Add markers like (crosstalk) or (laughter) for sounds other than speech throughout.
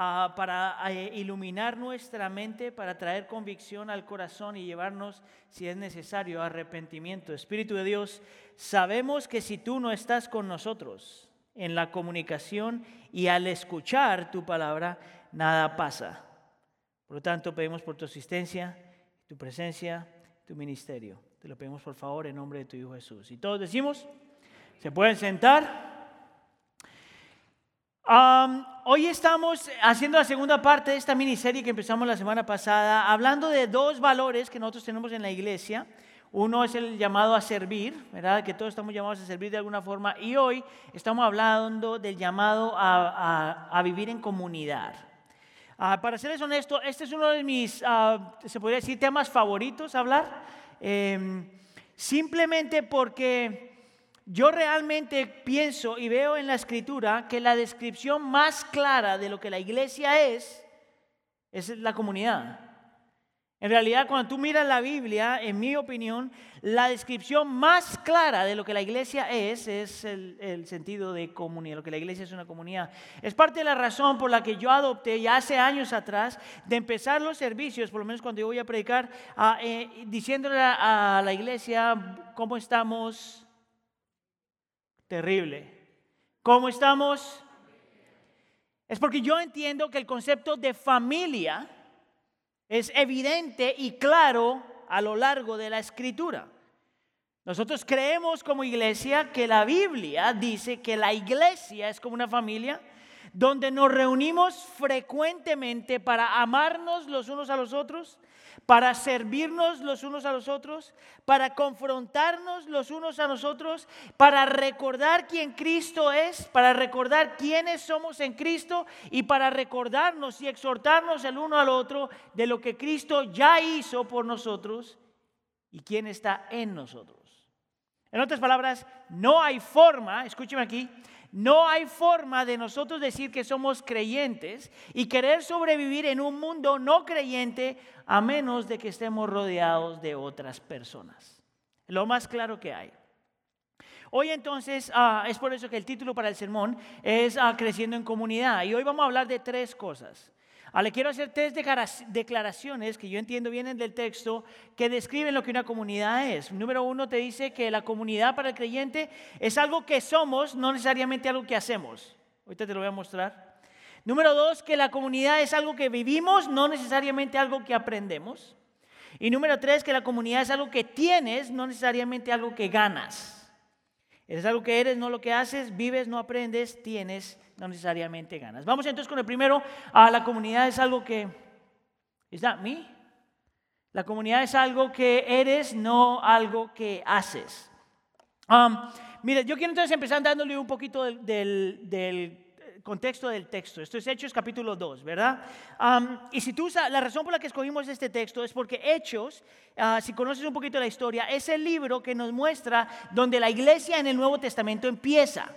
ah, para eh, iluminar nuestra mente, para traer convicción al corazón y llevarnos, si es necesario, arrepentimiento. Espíritu de Dios, sabemos que si tú no estás con nosotros en la comunicación y al escuchar tu palabra, nada pasa. Por lo tanto, pedimos por tu asistencia, tu presencia, tu ministerio. Te lo pedimos por favor en nombre de tu Hijo Jesús. Y todos decimos, se pueden sentar. Hoy estamos haciendo la segunda parte de esta miniserie que empezamos la semana pasada, hablando de dos valores que nosotros tenemos en la iglesia. Uno es el llamado a servir, ¿verdad? Que todos estamos llamados a servir de alguna forma. Y hoy estamos hablando del llamado a vivir en comunidad. Ah, para serles honesto, este es uno de mis, ah, se podría decir, temas favoritos hablar. Em, simplemente porque yo realmente pienso y veo en la escritura que la descripción más clara de lo que la iglesia es, es la comunidad. En realidad, cuando tú miras la Biblia, en mi opinión, la descripción más clara de lo que la iglesia es, es el, sentido de comunidad, lo que la iglesia es una comunidad. Es parte de la razón por la que yo adopté ya hace años atrás de empezar los servicios, por lo menos cuando yo voy a predicar, eh, diciéndole a la iglesia cómo estamos. Terrible. ¿Cómo estamos? Es porque yo entiendo que el concepto de familia es evidente y claro a lo largo de la escritura. Nosotros creemos como iglesia que la Biblia dice que la iglesia es como una familia donde nos reunimos frecuentemente para amarnos los unos a los otros, para servirnos los unos a los otros, para confrontarnos los unos a nosotros, para recordar quién Cristo es, para recordar quiénes somos en Cristo y para recordarnos y exhortarnos el uno al otro de lo que Cristo ya hizo por nosotros y quién está en nosotros. En otras palabras, no hay forma, escúcheme aquí, no hay forma de nosotros decir que somos creyentes y querer sobrevivir en un mundo no creyente a menos de que estemos rodeados de otras personas. Lo más claro que hay. Hoy entonces ah, es por eso que el título para el sermón es ah, Creciendo en comunidad. Y hoy vamos a hablar de tres cosas. Ah, le quiero hacer tres declaraciones que yo entiendo vienen del texto que describen lo que una comunidad es. Número uno te dice que la comunidad para el creyente es algo que somos, no necesariamente algo que hacemos. Ahorita te lo voy a mostrar. Número dos, que la comunidad es algo que vivimos, no necesariamente algo que aprendemos. Y número tres, que la comunidad es algo que tienes, no necesariamente algo que ganas. Es algo que eres, no lo que haces, vives, no aprendes, tienes, no necesariamente ganas. Vamos entonces con el primero. a la comunidad es algo que... ¿Es that me? La comunidad es algo que eres, no algo que haces. Um, mire, yo quiero entonces empezar dándole un poquito del contexto del texto. Esto es Hechos capítulo 2, ¿verdad? y si tú la razón por la que escogimos este texto es porque Hechos, ah, si conoces un poquito la historia, es el libro que nos muestra donde la iglesia en el Nuevo Testamento empieza.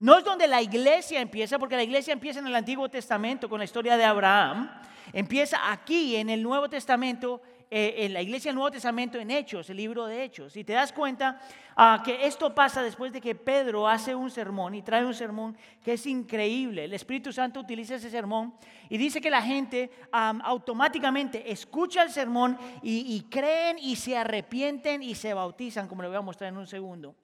No es donde la iglesia empieza, porque la iglesia empieza en el Antiguo Testamento con la historia de Abraham. Empieza aquí en el Nuevo Testamento eh, en la iglesia del Nuevo Testamento en Hechos, el libro de Hechos. Y te das cuenta ah, que esto pasa después de que Pedro hace un sermón y trae un sermón que es increíble. El Espíritu Santo utiliza ese sermón y dice que la gente automáticamente escucha el sermón y, y creen y se arrepienten y se bautizan, como le voy a mostrar en un segundo.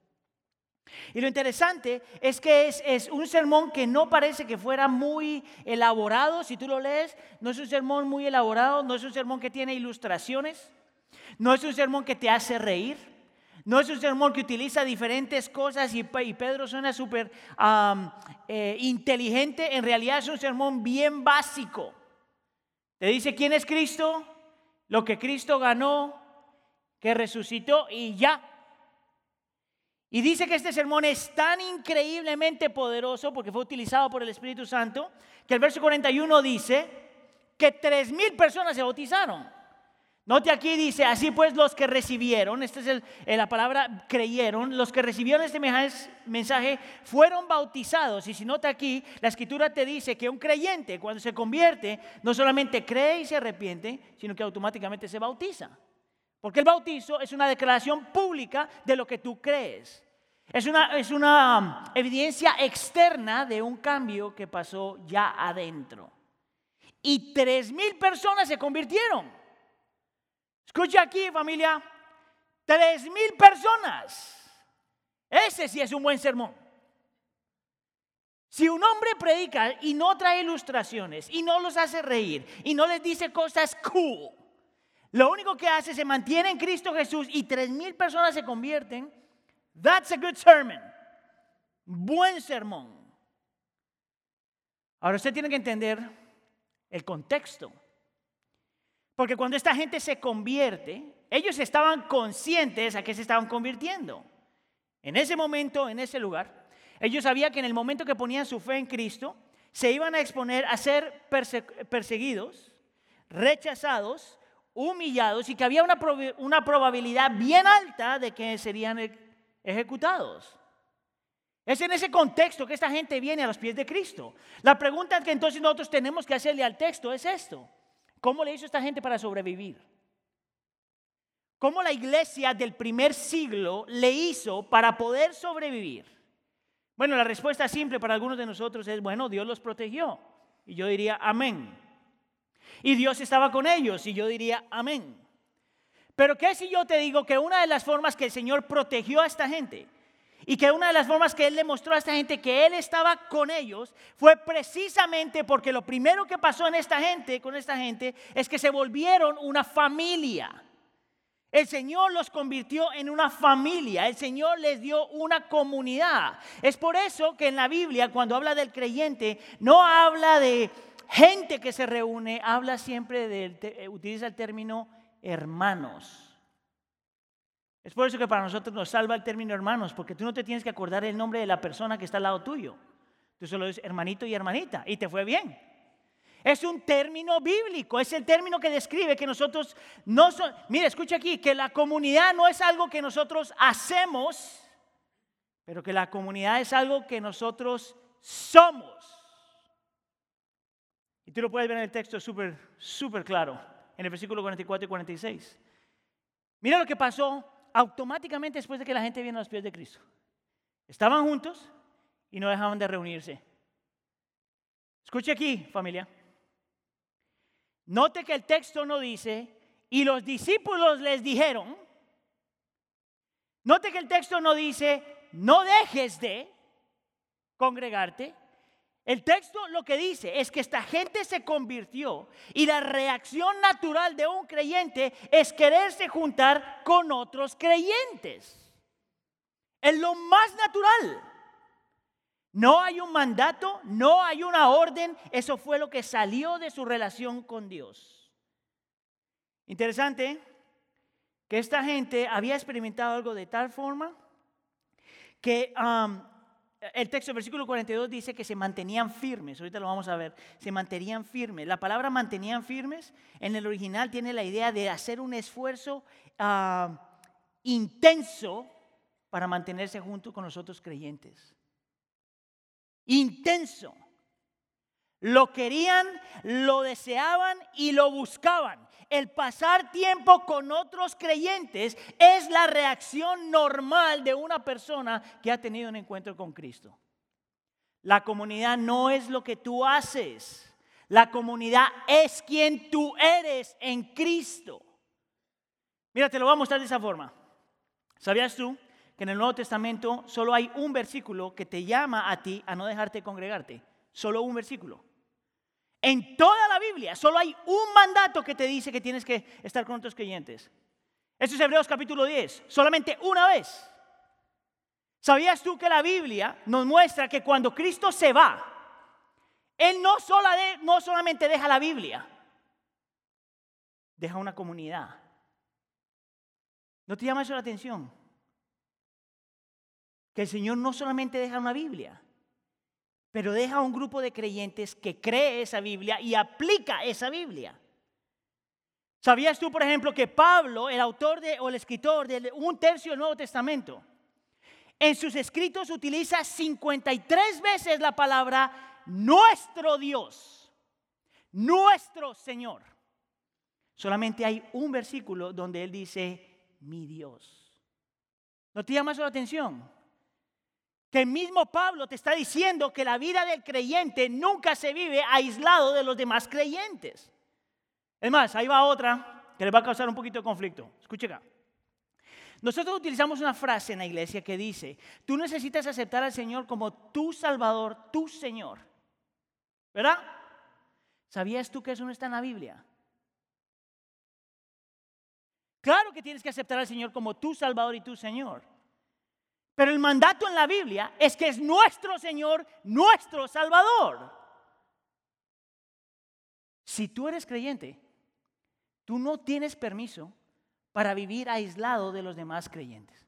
Y lo interesante es que es, un sermón que no parece que fuera muy elaborado, si tú lo lees, no es un sermón muy elaborado, no es un sermón que tiene ilustraciones, no es un sermón que te hace reír, no es un sermón que utiliza diferentes cosas y, Pedro suena súper eh, inteligente, en realidad es un sermón bien básico. Te dice quién es Cristo, lo que Cristo ganó, que resucitó y ya. Y dice que este sermón es tan increíblemente poderoso porque fue utilizado por el Espíritu Santo, que el verso 41 dice que tres mil personas se bautizaron. Note aquí dice, así pues los que recibieron, esta es la palabra creyeron, los que recibieron este mensaje fueron bautizados. Y si nota aquí, la escritura te dice que un creyente cuando se convierte no solamente cree y se arrepiente, sino que automáticamente se bautiza. Porque el bautizo es una declaración pública de lo que tú crees. Es una, es una um, evidencia externa de un cambio que pasó ya adentro. Y tres mil personas se convirtieron. Escucha aquí, familia. Tres mil personas. Ese sí es un buen sermón. Si un hombre predica y no trae ilustraciones y no los hace reír y no les dice cosas cool, lo único que hace es se mantiene en Cristo Jesús y tres mil personas se convierten, that's a good sermon. Buen sermón. Ahora usted tiene que entender el contexto. Porque cuando esta gente se convierte, ellos estaban conscientes a qué se estaban convirtiendo. En ese momento, en ese lugar, ellos sabían que en el momento que ponían su fe en Cristo, se iban a exponer a ser perseguidos, rechazados, humillados y que había una, una probabilidad bien alta de que serían ejecutados. Es en ese contexto que esta gente viene a los pies de Cristo. La pregunta que entonces nosotros tenemos que hacerle al texto es esto. ¿Cómo le hizo esta gente para sobrevivir? ¿Cómo la iglesia del primer siglo le hizo para poder sobrevivir? Bueno, la respuesta simple para algunos de nosotros es, bueno, Dios los protegió. Y yo diría, amén. Y Dios estaba con ellos. Y yo diría, amén. Pero ¿qué si yo te digo que una de las formas que el Señor protegió a esta gente y que una de las formas que Él le mostró a esta gente que Él estaba con ellos fue precisamente porque lo primero que pasó en esta gente, con esta gente, es que se volvieron una familia. El Señor los convirtió en una familia, el Señor les dio una comunidad. Es por eso que en la Biblia, cuando habla del creyente, no habla de gente que se reúne, habla siempre de, utiliza el término hermanos. Es por eso que para nosotros nos salva el término hermanos, porque tú no te tienes que acordar el nombre de la persona que está al lado tuyo. Tú solo dices hermanito y hermanita, y te fue bien. Es un término bíblico, es el término que describe que nosotros no son... Mire, escucha aquí, que la comunidad no es algo que nosotros hacemos, pero que la comunidad es algo que nosotros somos. Y tú lo puedes ver en el texto súper, súper claro, en el versículo 44 y 46. Mira lo que pasó automáticamente después de que la gente viene a los pies de Cristo. Estaban juntos y no dejaban de reunirse. Escuche aquí, familia. Note que el texto no dice, y los discípulos les dijeron, note que el texto no dice, no dejes de congregarte. El texto lo que dice es que esta gente se convirtió y la reacción natural de un creyente es quererse juntar con otros creyentes. Es lo más natural. No hay un mandato, no hay una orden, eso fue lo que salió de su relación con Dios. Interesante que esta gente había experimentado algo de tal forma que el texto versículo 42 dice que se mantenían firmes, ahorita lo vamos a ver, se mantenían firmes. La palabra mantenían firmes en el original tiene la idea de hacer un esfuerzo uh, intenso para mantenerse junto con los otros creyentes intenso. Lo querían, lo deseaban y lo buscaban. El pasar tiempo con otros creyentes es la reacción normal de una persona que ha tenido un encuentro con Cristo. La comunidad no es lo que tú haces. La comunidad es quien tú eres en Cristo. Mira, te lo voy a mostrar de esa forma. ¿Sabías tú que en el Nuevo Testamento solo hay un versículo que te llama a ti a no dejarte congregarte. Solo un versículo. En toda la Biblia solo hay un mandato que te dice que tienes que estar con otros creyentes. Eso es Hebreos capítulo 10. Solamente una vez. ¿Sabías tú que la Biblia nos muestra que cuando Cristo se va, Él no, no solamente deja la Biblia, deja una comunidad. ¿No te llama eso la atención? que el Señor no solamente deja una Biblia, pero deja un grupo de creyentes que cree esa Biblia y aplica esa Biblia. ¿Sabías tú, por ejemplo, que Pablo, el autor o el escritor de un tercio del Nuevo Testamento, en sus escritos utiliza 53 veces la palabra nuestro Dios, nuestro Señor? Solamente hay un versículo donde él dice mi Dios. ¿No te llama eso la atención? Que mismo Pablo te está diciendo que la vida del creyente nunca se vive aislado de los demás creyentes. Es más, ahí va otra que le va a causar un poquito de conflicto. Escuche acá. Nosotros utilizamos una frase en la iglesia que dice, tú necesitas aceptar al Señor como tu Salvador, tu Señor. ¿Verdad? ¿Sabías tú que eso no está en la Biblia? Claro que tienes que aceptar al Señor como tu Salvador y tu Señor. Pero el mandato en la Biblia es que es nuestro Señor, nuestro Salvador. Si tú eres creyente, tú no tienes permiso para vivir aislado de los demás creyentes.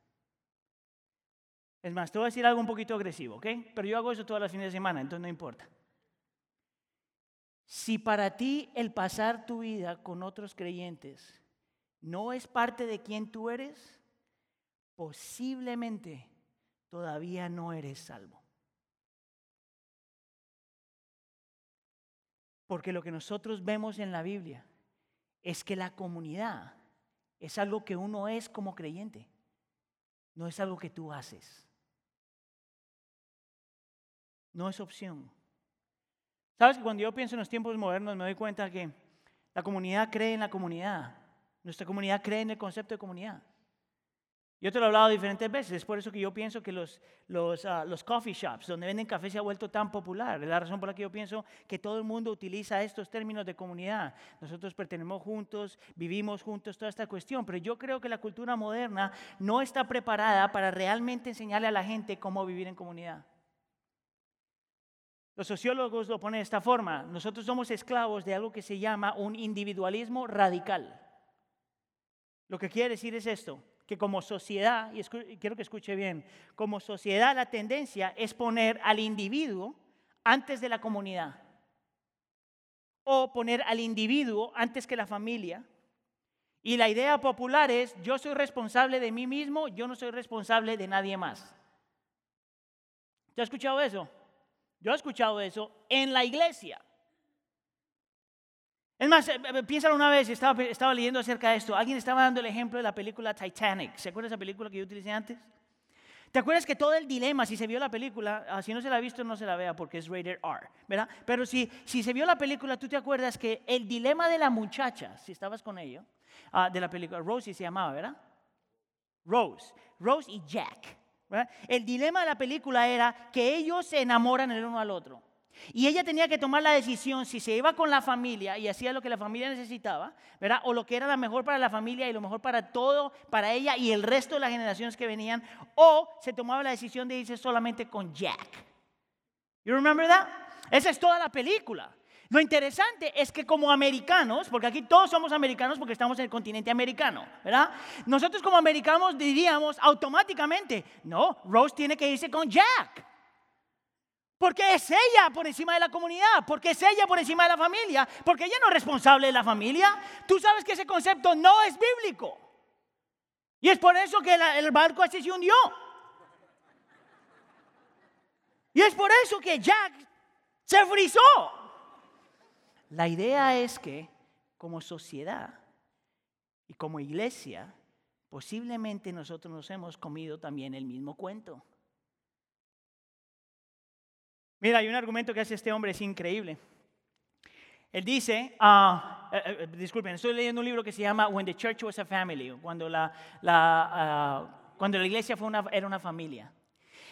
Es más, te voy a decir algo un poquito agresivo, ¿ok? Pero yo hago eso todas las fines de semana, entonces no importa. Si para ti el pasar tu vida con otros creyentes no es parte de quien tú eres, posiblemente todavía no eres salvo. Porque lo que nosotros vemos en la Biblia es que la comunidad es algo que uno es como creyente, no es algo que tú haces. No es opción. Sabes que cuando yo pienso en los tiempos modernos me doy cuenta que la comunidad cree en la comunidad. Nuestra comunidad cree en el concepto de comunidad. Yo te lo he hablado diferentes veces, es por eso que yo pienso que los, los, ah, los, coffee shops donde venden café se ha vuelto tan popular. Es la razón por la que yo pienso que todo el mundo utiliza estos términos de comunidad. Nosotros pertenecemos juntos, vivimos juntos, toda esta cuestión. Pero yo creo que la cultura moderna no está preparada para realmente enseñarle a la gente cómo vivir en comunidad. Los sociólogos lo ponen de esta forma. Nosotros somos esclavos de algo que se llama un individualismo radical. Lo que quiere decir es esto que como sociedad, y quiero que escuche bien, como sociedad la tendencia es poner al individuo antes de la comunidad. O poner al individuo antes que la familia. Y la idea popular es, yo soy responsable de mí mismo, yo no soy responsable de nadie más. ¿Te has escuchado eso? Yo he escuchado eso en la iglesia. Es más, eh, eh, piénsalo una vez, estaba, estaba leyendo acerca de esto. Alguien estaba dando el ejemplo de la película Titanic. ¿Se acuerda de esa película que yo utilicé antes? ¿Te acuerdas que todo el dilema, si se vio la película, ah, si no se la ha visto, no se la vea porque es rated R, ¿verdad? Pero si, si se vio la película, tú te acuerdas que el dilema de la muchacha, si estabas con ello, ah, de la película, Rosie se llamaba, ¿verdad? Rose, Rose y Jack. El dilema de la película era que ellos se enamoran el uno al otro. Y ella tenía que tomar la decisión si se iba con la familia y hacía lo que la familia necesitaba, ¿verdad? O lo que era lo mejor para la familia y lo mejor para todo, para ella y el resto de las generaciones que venían, o se tomaba la decisión de irse solamente con Jack. You remember that? Esa es toda la película. Lo interesante es que como americanos, porque aquí todos somos americanos porque estamos en el continente americano, ¿verdad? Nosotros como americanos diríamos automáticamente, no, Rose tiene que irse con Jack. Porque es ella por encima de la comunidad, porque es ella por encima de la familia, porque ella no es responsable de la familia. Tú sabes que ese concepto no es bíblico. Y es por eso que el barco así se hundió. Y es por eso que Jack se frizó. La idea es que como sociedad y como iglesia, posiblemente nosotros nos hemos comido también el mismo cuento. Mira, hay un argumento que hace este hombre, es increíble. Él dice, uh, disculpen, estoy leyendo un libro que se llama When the Church Was a Family, cuando la, la, cuando la iglesia fue una, era una familia.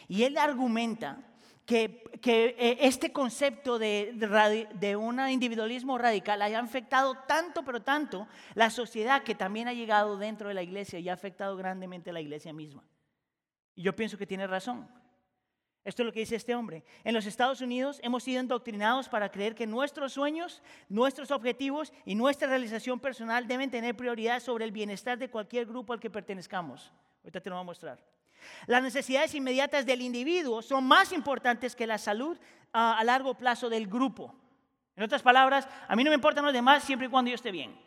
Y él argumenta que, que este concepto de, de, de, un individualismo radical haya afectado tanto, pero tanto, la sociedad que también ha llegado dentro de la iglesia y ha afectado grandemente a la iglesia misma. Y yo pienso que tiene razón. Esto es lo que dice este hombre. En los Estados Unidos hemos sido endoctrinados para creer que nuestros sueños, nuestros objetivos y nuestra realización personal deben tener prioridad sobre el bienestar de cualquier grupo al que pertenezcamos. Ahorita te lo voy a mostrar. Las necesidades inmediatas del individuo son más importantes que la salud a, a largo plazo del grupo. En otras palabras, a mí no me importan los demás siempre y cuando yo esté bien.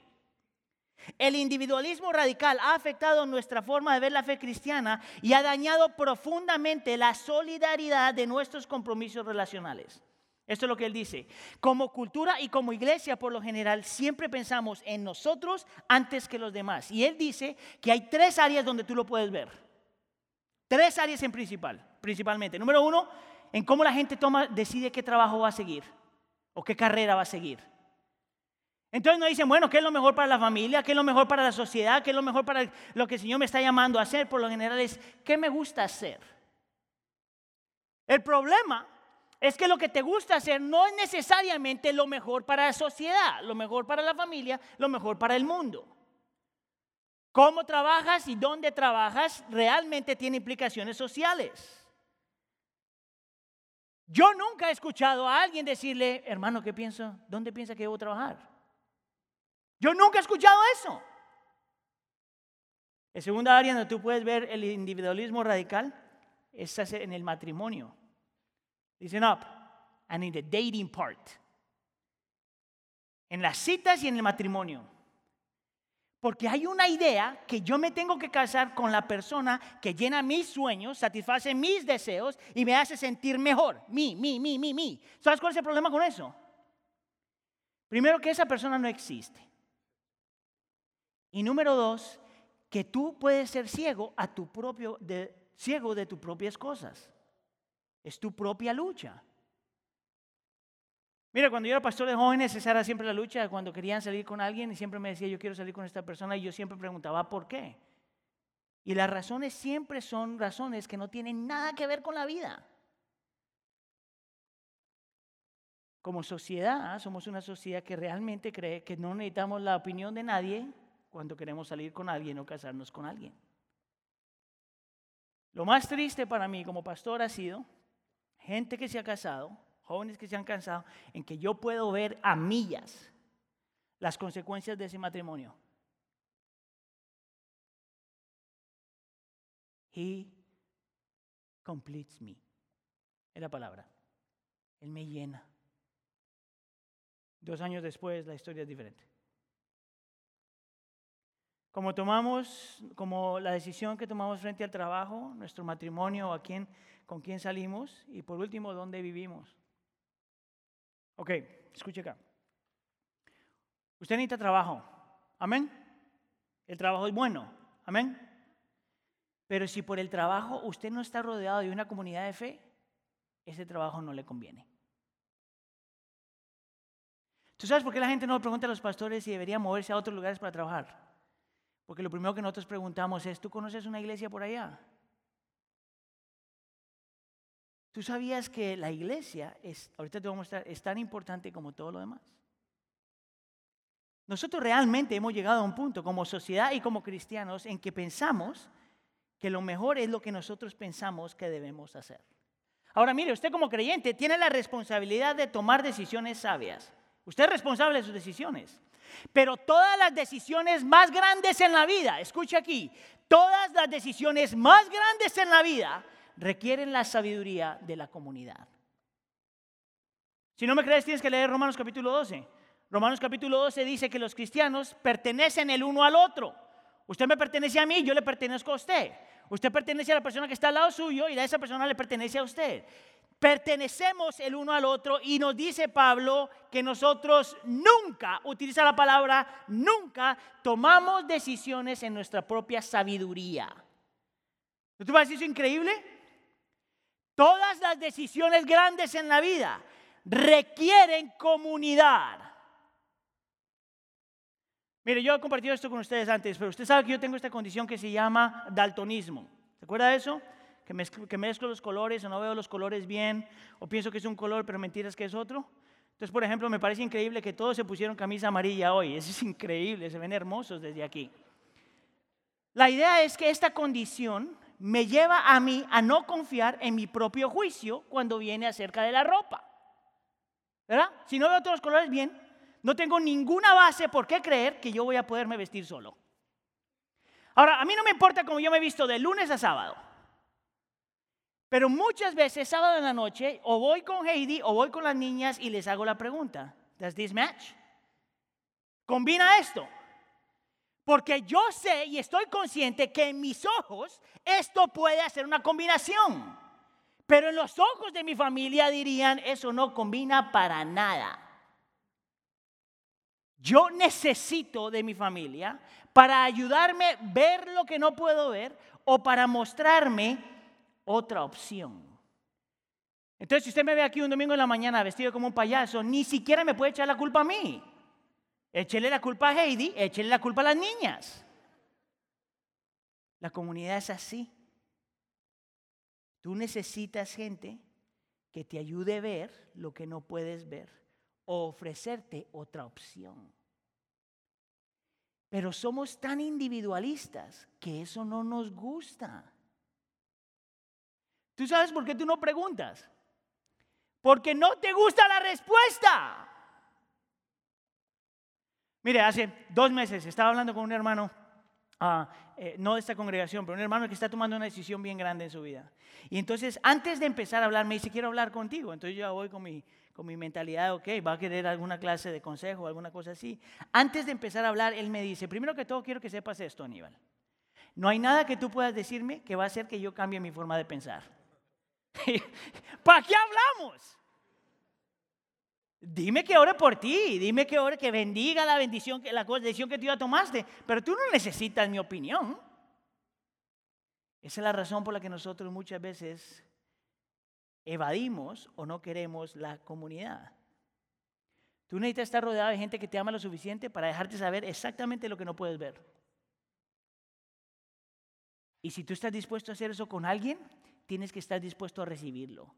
El individualismo radical ha afectado nuestra forma de ver la fe cristiana y ha dañado profundamente la solidaridad de nuestros compromisos relacionales. Esto es lo que él dice. Como cultura y como iglesia, por lo general, siempre pensamos en nosotros antes que los demás. Y él dice que hay tres áreas donde tú lo puedes ver. Tres áreas en principal, principalmente. Número uno, en cómo la gente toma, decide qué trabajo va a seguir o qué carrera va a seguir. Entonces nos dicen, bueno, ¿qué es lo mejor para la familia? ¿Qué es lo mejor para la sociedad? ¿Qué es lo mejor para lo que el Señor me está llamando a hacer? Por lo general es, ¿qué me gusta hacer? El problema es que lo que te gusta hacer no es necesariamente lo mejor para la sociedad, lo mejor para la familia, lo mejor para el mundo. Cómo trabajas y dónde trabajas realmente tiene implicaciones sociales. Yo nunca he escuchado a alguien decirle, hermano, ¿qué pienso? ¿Dónde piensa que debo trabajar? Yo nunca he escuchado eso. La segunda área donde tú puedes ver el individualismo radical es en el matrimonio. Listen up. And in the dating part. En las citas y en el matrimonio. Porque hay una idea que yo me tengo que casar con la persona que llena mis sueños, satisface mis deseos y me hace sentir mejor. Mi, mi, mi, mi, mi. ¿Sabes cuál es el problema con eso? Primero que esa persona no existe. Y número dos, que tú puedes ser ciego a tu propio, de, ciego de tus propias cosas. Es tu propia lucha. Mira, cuando yo era pastor de jóvenes, esa era siempre la lucha. Cuando querían salir con alguien, y siempre me decía, yo quiero salir con esta persona, y yo siempre preguntaba, ¿por qué? Y las razones siempre son razones que no tienen nada que ver con la vida. Como sociedad, somos una sociedad que realmente cree que no necesitamos la opinión de nadie cuando queremos salir con alguien o casarnos con alguien. Lo más triste para mí como pastor ha sido gente que se ha casado jóvenes que se han cansado, en que yo puedo ver a millas las consecuencias de ese matrimonio. He completes me. Es la palabra. Él me llena. Dos años después la historia es diferente. Como tomamos, como la decisión que tomamos frente al trabajo, nuestro matrimonio, a quién, con quién salimos y por último, dónde vivimos. Ok, escuche acá. Usted necesita trabajo. Amén. El trabajo es bueno. Amén. Pero si por el trabajo usted no está rodeado de una comunidad de fe, ese trabajo no le conviene. ¿Tú sabes por qué la gente no pregunta a los pastores si debería moverse a otros lugares para trabajar? Porque lo primero que nosotros preguntamos es, ¿tú conoces una iglesia por allá? ¿Tú sabías que la iglesia es, ahorita te voy a mostrar, es tan importante como todo lo demás? Nosotros realmente hemos llegado a un punto como sociedad y como cristianos en que pensamos que lo mejor es lo que nosotros pensamos que debemos hacer. Ahora mire, usted como creyente tiene la responsabilidad de tomar decisiones sabias. Usted es responsable de sus decisiones. Pero todas las decisiones más grandes en la vida, escuche aquí, todas las decisiones más grandes en la vida requieren la sabiduría de la comunidad. Si no me crees, tienes que leer Romanos capítulo 12. Romanos capítulo 12 dice que los cristianos pertenecen el uno al otro. Usted me pertenece a mí, yo le pertenezco a usted. Usted pertenece a la persona que está al lado suyo y a esa persona le pertenece a usted. Pertenecemos el uno al otro y nos dice Pablo que nosotros nunca, utiliza la palabra nunca, tomamos decisiones en nuestra propia sabiduría. ¿No te parece eso increíble? Todas las decisiones grandes en la vida requieren comunidad. Mire, yo he compartido esto con ustedes antes, pero usted sabe que yo tengo esta condición que se llama daltonismo. ¿Se acuerda de eso? Que mezclo, los colores o no veo los colores bien, o pienso que es un color, pero mentiras que es otro. Entonces, por ejemplo, me parece increíble que todos se pusieron camisa amarilla hoy. Eso es increíble, se ven hermosos desde aquí. La idea es que esta condición me lleva a mí a no confiar en mi propio juicio cuando viene acerca de la ropa. ¿Verdad? Si no veo todos los colores bien, no tengo ninguna base por qué creer que yo voy a poderme vestir solo. Ahora, a mí no me importa cómo yo me he visto de lunes a sábado. Pero muchas veces, sábado en la noche, o voy con Heidi o voy con las niñas y les hago la pregunta: ¿Does this match? ¿Combina esto? Porque yo sé y estoy consciente que en mis ojos esto puede hacer una combinación. Pero en los ojos de mi familia dirían, eso no combina para nada. Yo necesito de mi familia para ayudarme a ver lo que no puedo ver o para mostrarme otra opción. Entonces, si usted me ve aquí un domingo en la mañana vestido como un payaso, ni siquiera me puede echar la culpa a mí. Échele la culpa a Heidi, échele la culpa a las niñas. La comunidad es así. Tú necesitas gente que te ayude a ver lo que no puedes ver o ofrecerte otra opción. Pero somos tan individualistas que eso no nos gusta. ¿Tú sabes por qué tú no preguntas? Porque no te gusta la respuesta. Mire, hace dos meses estaba hablando con un hermano, ah, eh, no de esta congregación, pero un hermano que está tomando una decisión bien grande en su vida. Y entonces, antes de empezar a hablar, me dice, quiero hablar contigo. Entonces yo voy con mi, con mi mentalidad, ok, va a querer alguna clase de consejo, alguna cosa así. Antes de empezar a hablar, él me dice, primero que todo quiero que sepas esto, Aníbal. No hay nada que tú puedas decirme que va a hacer que yo cambie mi forma de pensar. (laughs) ¿Para qué hablamos? Dime que ore por ti, dime que ore, que bendiga la bendición, la decisión que tú ya tomaste, pero tú no necesitas mi opinión. Esa es la razón por la que nosotros muchas veces evadimos o no queremos la comunidad. Tú necesitas estar rodeado de gente que te ama lo suficiente para dejarte saber exactamente lo que no puedes ver. Y si tú estás dispuesto a hacer eso con alguien, tienes que estar dispuesto a recibirlo.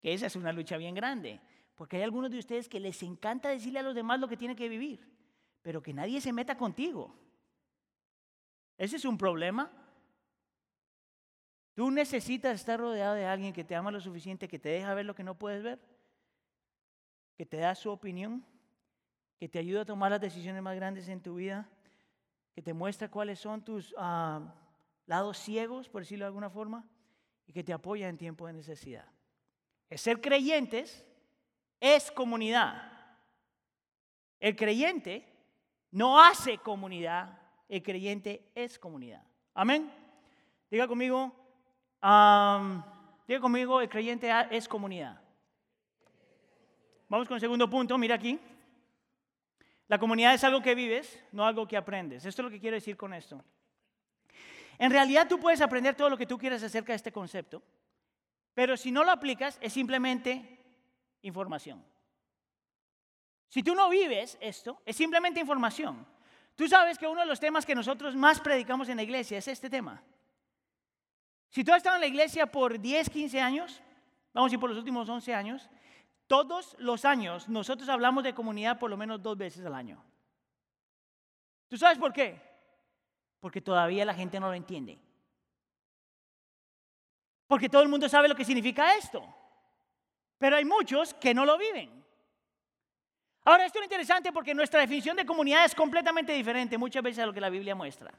Que esa es una lucha bien grande, porque hay algunos de ustedes que les encanta decirle a los demás lo que tienen que vivir, pero que nadie se meta contigo. Ese es un problema. Tú necesitas estar rodeado de alguien que te ama lo suficiente, que te deja ver lo que no puedes ver, que te da su opinión, que te ayuda a tomar las decisiones más grandes en tu vida, que te muestra cuáles son tus ah, lados ciegos, por decirlo de alguna forma y que te apoya en tiempo de necesidad. Ser creyentes es comunidad. El creyente no hace comunidad, el creyente es comunidad. Amén. Diga conmigo, diga conmigo, el creyente es comunidad. Vamos con el segundo punto, mira aquí. La comunidad es algo que vives, no algo que aprendes. Esto es lo que quiero decir con esto. En realidad tú puedes aprender todo lo que tú quieras acerca de este concepto, pero si no lo aplicas es simplemente información. Si tú no vives esto, es simplemente información. Tú sabes que uno de los temas que nosotros más predicamos en la iglesia es este tema. Si tú has estado en la iglesia por 10, 15 años, vamos a ir por los últimos 11 años, todos los años nosotros hablamos de comunidad por lo menos dos veces al año. ¿Tú sabes por qué? Porque todavía la gente no lo entiende. Porque todo el mundo sabe lo que significa esto. Pero hay muchos que no lo viven. Ahora, esto es interesante porque nuestra definición de comunidad es completamente diferente muchas veces a lo que la Biblia muestra.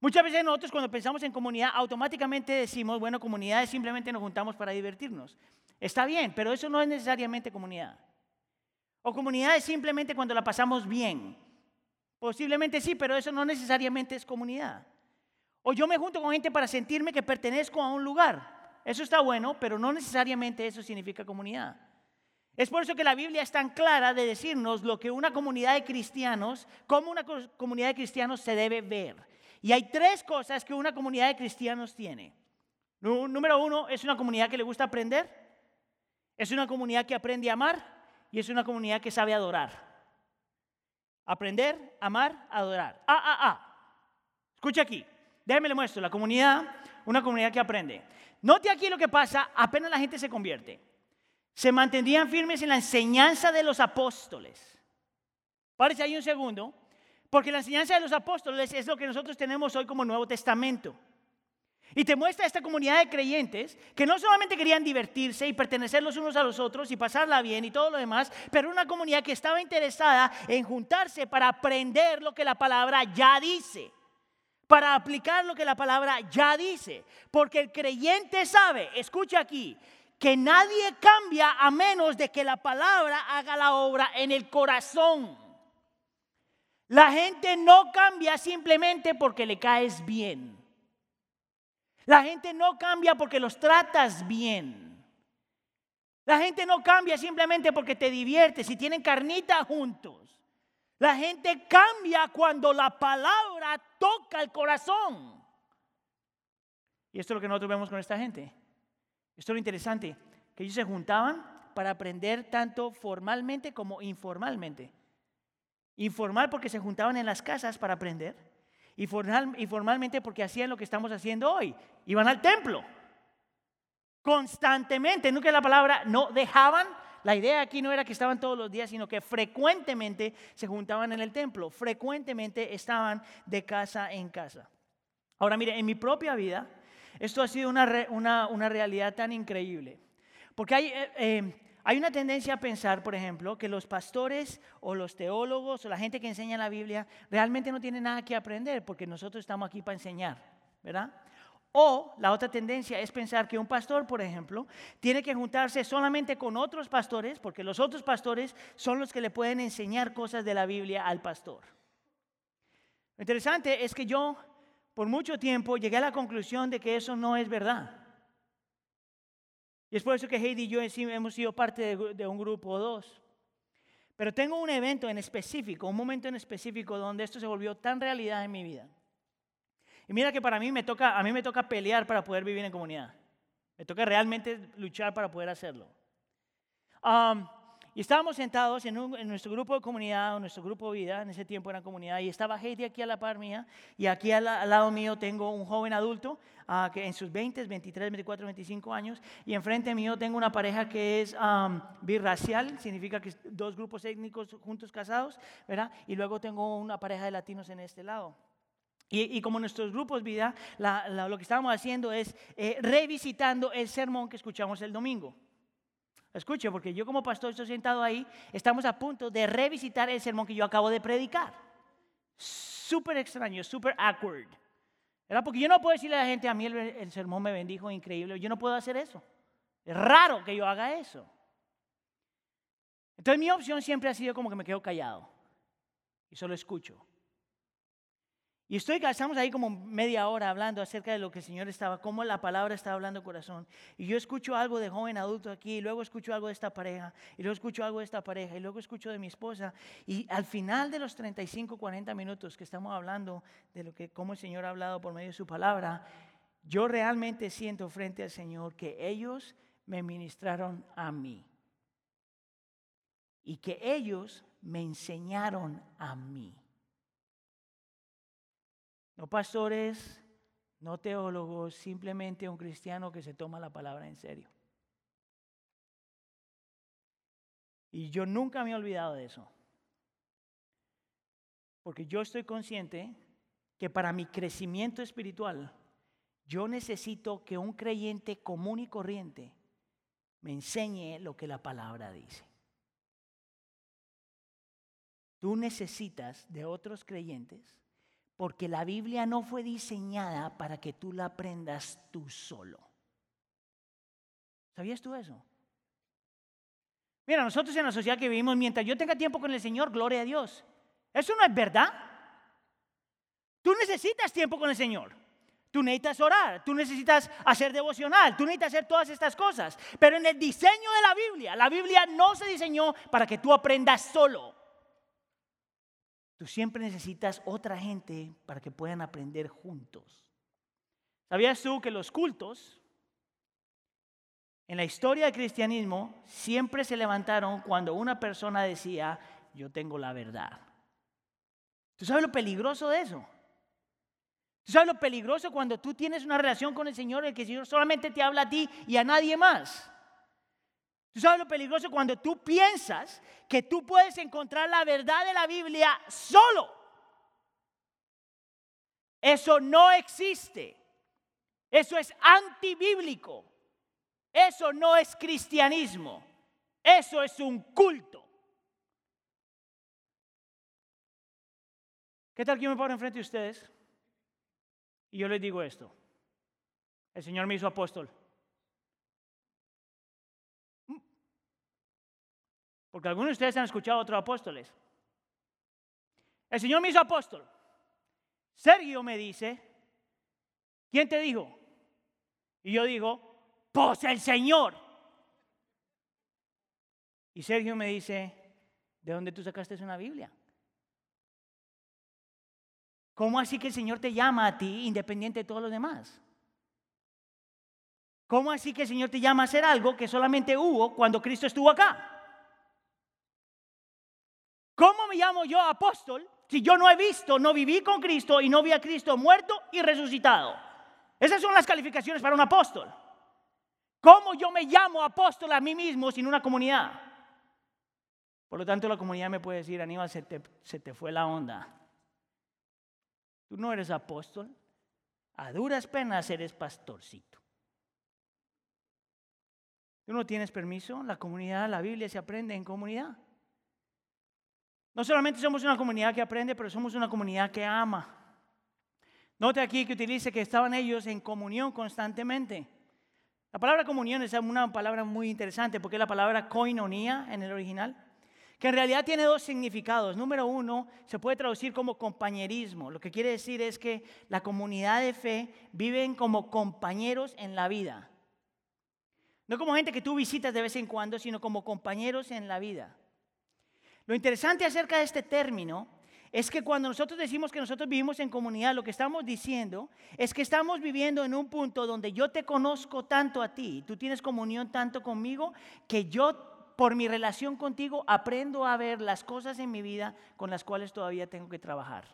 Muchas veces nosotros cuando pensamos en comunidad automáticamente decimos, bueno, comunidad es simplemente nos juntamos para divertirnos. Está bien, pero eso no es necesariamente comunidad. O comunidad es simplemente cuando la pasamos bien. Posiblemente sí, pero eso no necesariamente es comunidad. O yo me junto con gente para sentirme que pertenezco a un lugar. Eso está bueno, pero no necesariamente eso significa comunidad. Es por eso que la Biblia es tan clara de decirnos lo que una comunidad de cristianos, como una comunidad de cristianos se debe ver. Y hay tres cosas que una comunidad de cristianos tiene. Número uno, es una comunidad que le gusta aprender, es una comunidad que aprende a amar y es una comunidad que sabe adorar. Aprender, amar, adorar. Ah, ah, ah. Escucha aquí. Déjeme le muestro. La comunidad, una comunidad que aprende. Note aquí lo que pasa apenas la gente se convierte. Se mantendrían firmes en la enseñanza de los apóstoles. Párese ahí un segundo. Porque la enseñanza de los apóstoles es lo que nosotros tenemos hoy como Nuevo Testamento. Y te muestra esta comunidad de creyentes que no solamente querían divertirse y pertenecer los unos a los otros y pasarla bien y todo lo demás, pero una comunidad que estaba interesada en juntarse para aprender lo que la palabra ya dice, para aplicar lo que la palabra ya dice. Porque el creyente sabe, escucha aquí, que nadie cambia a menos de que la palabra haga la obra en el corazón. La gente no cambia simplemente porque le caes bien. La gente no cambia porque los tratas bien. La gente no cambia simplemente porque te diviertes y tienen carnita juntos. La gente cambia cuando la palabra toca el corazón. Y esto es lo que nosotros vemos con esta gente. Esto es lo interesante, que ellos se juntaban para aprender tanto formalmente como informalmente. Informal porque se juntaban en las casas para aprender. Y formalmente porque hacían lo que estamos haciendo hoy. Iban al templo. Constantemente. Nunca la palabra no dejaban. La idea aquí no era que estaban todos los días, sino que frecuentemente se juntaban en el templo. Frecuentemente estaban de casa en casa. Ahora mire, en mi propia vida, esto ha sido una, una, realidad tan increíble. Porque hay, eh, eh, hay una tendencia a pensar, por ejemplo, que los pastores o los teólogos o la gente que enseña la Biblia realmente no tienen nada que aprender porque nosotros estamos aquí para enseñar, ¿verdad? O la otra tendencia es pensar que un pastor, por ejemplo, tiene que juntarse solamente con otros pastores porque los otros pastores son los que le pueden enseñar cosas de la Biblia al pastor. Lo interesante es que yo por mucho tiempo llegué a la conclusión de que eso no es verdad. Y es por eso que Heidi y yo hemos sido parte de, un grupo o dos. Pero tengo un evento en específico, un momento en específico donde esto se volvió tan realidad en mi vida. Y mira que para mí me toca, a mí me toca pelear para poder vivir en comunidad. Me toca realmente luchar para poder hacerlo. Y estábamos sentados en, nuestro grupo de comunidad, en nuestro grupo de vida, en ese tiempo era comunidad, y estaba Heidi aquí a la par mía, y aquí al, lado mío tengo un joven adulto, uh, que en sus 20, 23, 24, 25 años, y enfrente mío tengo una pareja que es um, birracial, significa que dos grupos étnicos juntos casados, ¿verdad? Y luego tengo una pareja de latinos en este lado. Y, como nuestros grupos vida, lo que estábamos haciendo es eh, revisitando el sermón que escuchamos el domingo. Escuche, porque yo como pastor estoy sentado ahí, estamos a punto de revisitar el sermón que yo acabo de predicar. Súper extraño, súper awkward. ¿Verdad? Porque yo no puedo decirle a la gente, a mí el, sermón me bendijo, increíble. Yo no puedo hacer eso. Es raro que yo haga eso. Entonces mi opción siempre ha sido como que me quedo callado y solo escucho. Y estoy, estamos ahí como media hora hablando acerca de lo que el Señor estaba, cómo la palabra estaba hablando corazón. Y yo escucho algo de joven adulto aquí, y luego escucho algo de esta pareja, y luego escucho algo de esta pareja, y luego escucho de mi esposa. Y al final de los 35, 40 minutos que estamos hablando de lo que, cómo el Señor ha hablado por medio de su palabra, yo realmente siento frente al Señor que ellos me ministraron a mí. Y que ellos me enseñaron a mí. No pastores, no teólogos, simplemente un cristiano que se toma la palabra en serio. Y yo nunca me he olvidado de eso. Porque yo estoy consciente que para mi crecimiento espiritual, yo necesito que un creyente común y corriente me enseñe lo que la palabra dice. Tú necesitas de otros creyentes porque la Biblia no fue diseñada para que tú la aprendas tú solo. ¿Sabías tú eso? Mira, nosotros en la sociedad que vivimos, mientras yo tenga tiempo con el Señor, gloria a Dios. Eso no es verdad. Tú necesitas tiempo con el Señor. Tú necesitas orar, tú necesitas hacer devocional, tú necesitas hacer todas estas cosas. Pero en el diseño de la Biblia, la Biblia no se diseñó para que tú aprendas solo. Tú siempre necesitas otra gente para que puedan aprender juntos. ¿Sabías tú que los cultos en la historia del cristianismo siempre se levantaron cuando una persona decía, yo tengo la verdad? ¿Tú sabes lo peligroso de eso? ¿Tú sabes lo peligroso cuando tú tienes una relación con el Señor, el que el Señor solamente te habla a ti y a nadie más? ¿Tú sabes lo peligroso cuando tú piensas que tú puedes encontrar la verdad de la Biblia solo? Eso no existe. Eso es antibíblico. Eso no es cristianismo. Eso es un culto. ¿Qué tal que yo me paro enfrente de ustedes? Y yo les digo esto. El Señor me hizo apóstol. Porque algunos de ustedes han escuchado a otros apóstoles. El Señor me hizo apóstol. Sergio me dice, ¿quién te dijo? Y yo digo, pues el Señor. Y Sergio me dice, ¿de dónde tú sacaste una Biblia? ¿Cómo así que el Señor te llama a ti independiente de todos los demás? ¿Cómo así que el Señor te llama a hacer algo que solamente hubo cuando Cristo estuvo acá? ¿Cómo me llamo yo apóstol si yo no he visto, no viví con Cristo y no vi a Cristo muerto y resucitado? Esas son las calificaciones para un apóstol. ¿Cómo yo me llamo apóstol a mí mismo sin una comunidad? Por lo tanto, la comunidad me puede decir, Aníbal, se te, se te fue la onda. Tú no eres apóstol. A duras penas eres pastorcito. Tú no tienes permiso. La comunidad, la Biblia se aprende en comunidad. No solamente somos una comunidad que aprende, pero somos una comunidad que ama. Note aquí que utilice que estaban ellos en comunión constantemente. La palabra comunión es una palabra muy interesante porque es la palabra koinonia en el original, que en realidad tiene dos significados. Número uno, se puede traducir como compañerismo. Lo que quiere decir es que la comunidad de fe viven como compañeros en la vida. No como gente que tú visitas de vez en cuando, sino como compañeros en la vida. Lo interesante acerca de este término es que cuando nosotros decimos que nosotros vivimos en comunidad, lo que estamos diciendo es que estamos viviendo en un punto donde yo te conozco tanto a ti, tú tienes comunión tanto conmigo, que yo por mi relación contigo aprendo a ver las cosas en mi vida con las cuales todavía tengo que trabajar.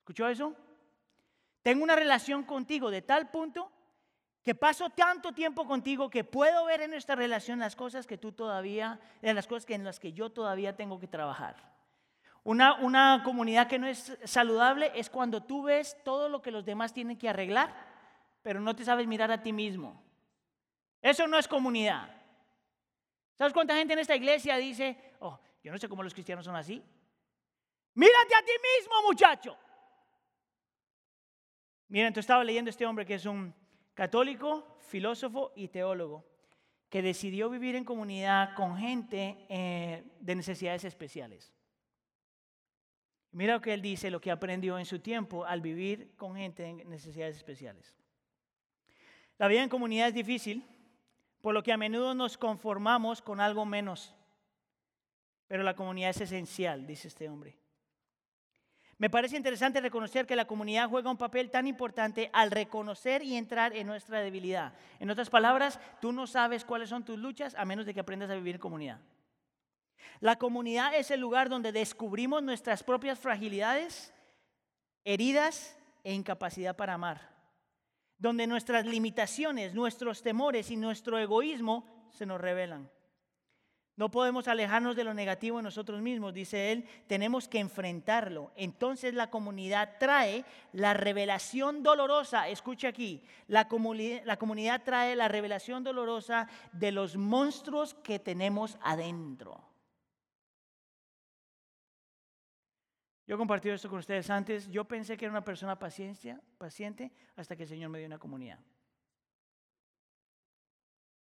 ¿Escuchó eso? Tengo una relación contigo de tal punto que paso tanto tiempo contigo que puedo ver en esta relación las cosas que tú todavía, en las cosas que, en las que yo todavía tengo que trabajar. Una, una comunidad que no es saludable es cuando tú ves todo lo que los demás tienen que arreglar, pero no te sabes mirar a ti mismo. Eso no es comunidad. ¿Sabes cuánta gente en esta iglesia dice, oh, yo no sé cómo los cristianos son así? Mírate a ti mismo, muchacho. Miren, tú estaba leyendo este hombre que es un católico, filósofo y teólogo, que decidió vivir en comunidad con gente eh, de necesidades especiales. Mira lo que él dice, lo que aprendió en su tiempo al vivir con gente en necesidades especiales. La vida en comunidad es difícil, por lo que a menudo nos conformamos con algo menos. Pero la comunidad es esencial, dice este hombre. Me parece interesante reconocer que la comunidad juega un papel tan importante al reconocer y entrar en nuestra debilidad. En otras palabras, tú no sabes cuáles son tus luchas a menos de que aprendas a vivir en comunidad. La comunidad es el lugar donde descubrimos nuestras propias fragilidades, heridas e incapacidad para amar. Donde nuestras limitaciones, nuestros temores y nuestro egoísmo se nos revelan. No podemos alejarnos de lo negativo en nosotros mismos, dice él, tenemos que enfrentarlo. Entonces la comunidad trae la revelación dolorosa, escucha aquí, la, comunidad, trae la revelación dolorosa de los monstruos que tenemos adentro. Yo he compartido esto con ustedes antes, yo pensé que era una persona paciente hasta que el Señor me dio una comunidad.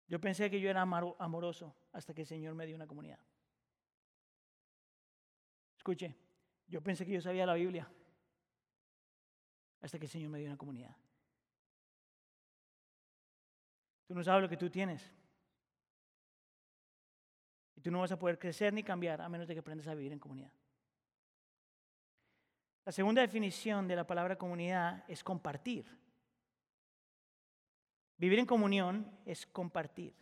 Yo pensé que yo era amoroso hasta que el Señor me dio una comunidad. Escuche, yo pensé que yo sabía la Biblia hasta que el Señor me dio una comunidad. Tú no sabes lo que tú tienes. Y tú no vas a poder crecer ni cambiar a menos de que aprendas a vivir en comunidad. La segunda definición de la palabra comunidad es compartir. Vivir en comunión es compartir.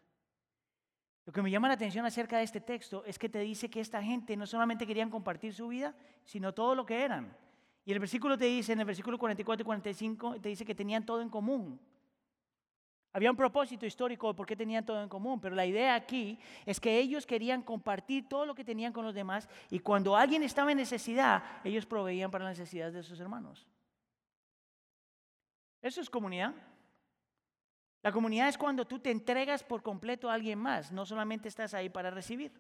Lo que me llama la atención acerca de este texto es que te dice que esta gente no solamente querían compartir su vida, sino todo lo que eran. Y el versículo te dice, en el versículo 44 y 45, te dice que tenían todo en común. Había un propósito histórico de por qué tenían todo en común, pero la idea aquí es que ellos querían compartir todo lo que tenían con los demás y cuando alguien estaba en necesidad, ellos proveían para las necesidades de sus hermanos. Eso es comunidad. La comunidad es cuando tú te entregas por completo a alguien más, no solamente estás ahí para recibir.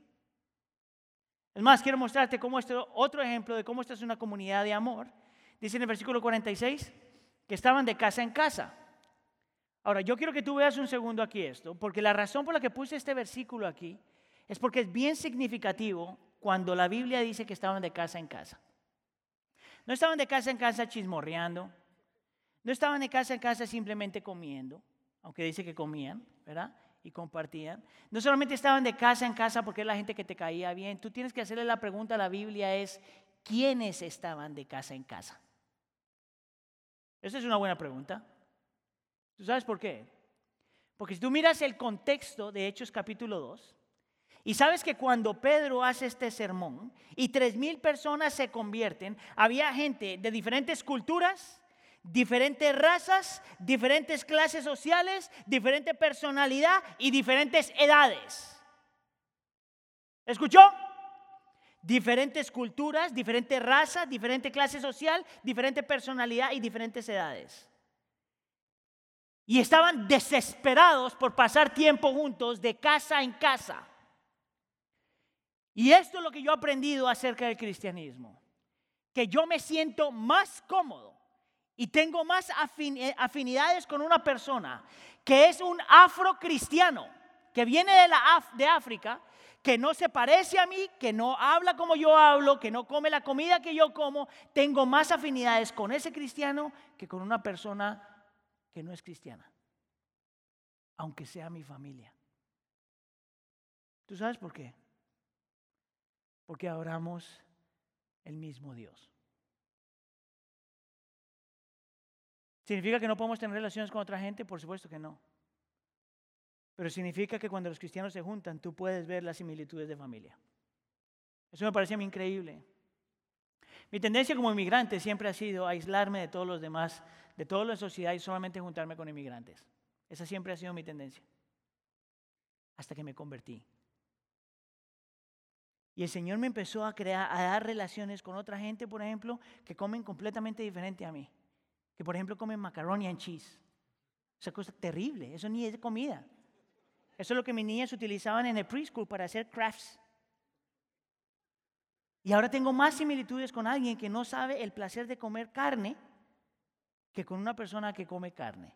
Es más, quiero mostrarte cómo esto, otro ejemplo de cómo esta es una comunidad de amor. Dice en el versículo 46 que estaban de casa en casa. Ahora, yo quiero que tú veas un segundo aquí esto, porque la razón por la que puse este versículo aquí es porque es bien significativo cuando la Biblia dice que estaban de casa en casa. No estaban de casa en casa chismorreando, no estaban de casa en casa simplemente comiendo aunque dice que comían, ¿verdad? Y compartían. No solamente estaban de casa en casa porque es la gente que te caía bien, tú tienes que hacerle la pregunta a la Biblia es, ¿quiénes estaban de casa en casa? Esa es una buena pregunta. ¿Tú sabes por qué? Porque si tú miras el contexto de Hechos capítulo 2, y sabes que cuando Pedro hace este sermón y tres mil personas se convierten, había gente de diferentes culturas, diferentes razas, diferentes clases sociales, diferente personalidad y diferentes edades. ¿Escuchó? Diferentes culturas, diferentes razas, diferente clase social, diferente personalidad y diferentes edades. Y estaban desesperados por pasar tiempo juntos de casa en casa. Y esto es lo que yo he aprendido acerca del cristianismo. Que yo me siento más cómodo y tengo más eh, afinidades con una persona que es un afrocristiano, que viene de, de África, que no se parece a mí, que no habla como yo hablo, que no come la comida que yo como, tengo más afinidades con ese cristiano que con una persona que no es cristiana, aunque sea mi familia. ¿Tú sabes por qué? Porque adoramos el mismo Dios. ¿Significa que no podemos tener relaciones con otra gente? Por supuesto que no. Pero significa que cuando los cristianos se juntan, tú puedes ver las similitudes de familia. Eso me parece a mí increíble. Mi tendencia como inmigrante siempre ha sido aislarme de todos los demás, de toda la sociedad y solamente juntarme con inmigrantes. Esa siempre ha sido mi tendencia. Hasta que me convertí. Y el Señor me empezó a crear, a dar relaciones con otra gente, por ejemplo, que comen completamente diferente a mí. Que por ejemplo comen macaroni and cheese. Esa cosa terrible, eso ni es comida. Eso es lo que mis niñas utilizaban en el preschool para hacer crafts. Y ahora tengo más similitudes con alguien que no sabe el placer de comer carne que con una persona que come carne.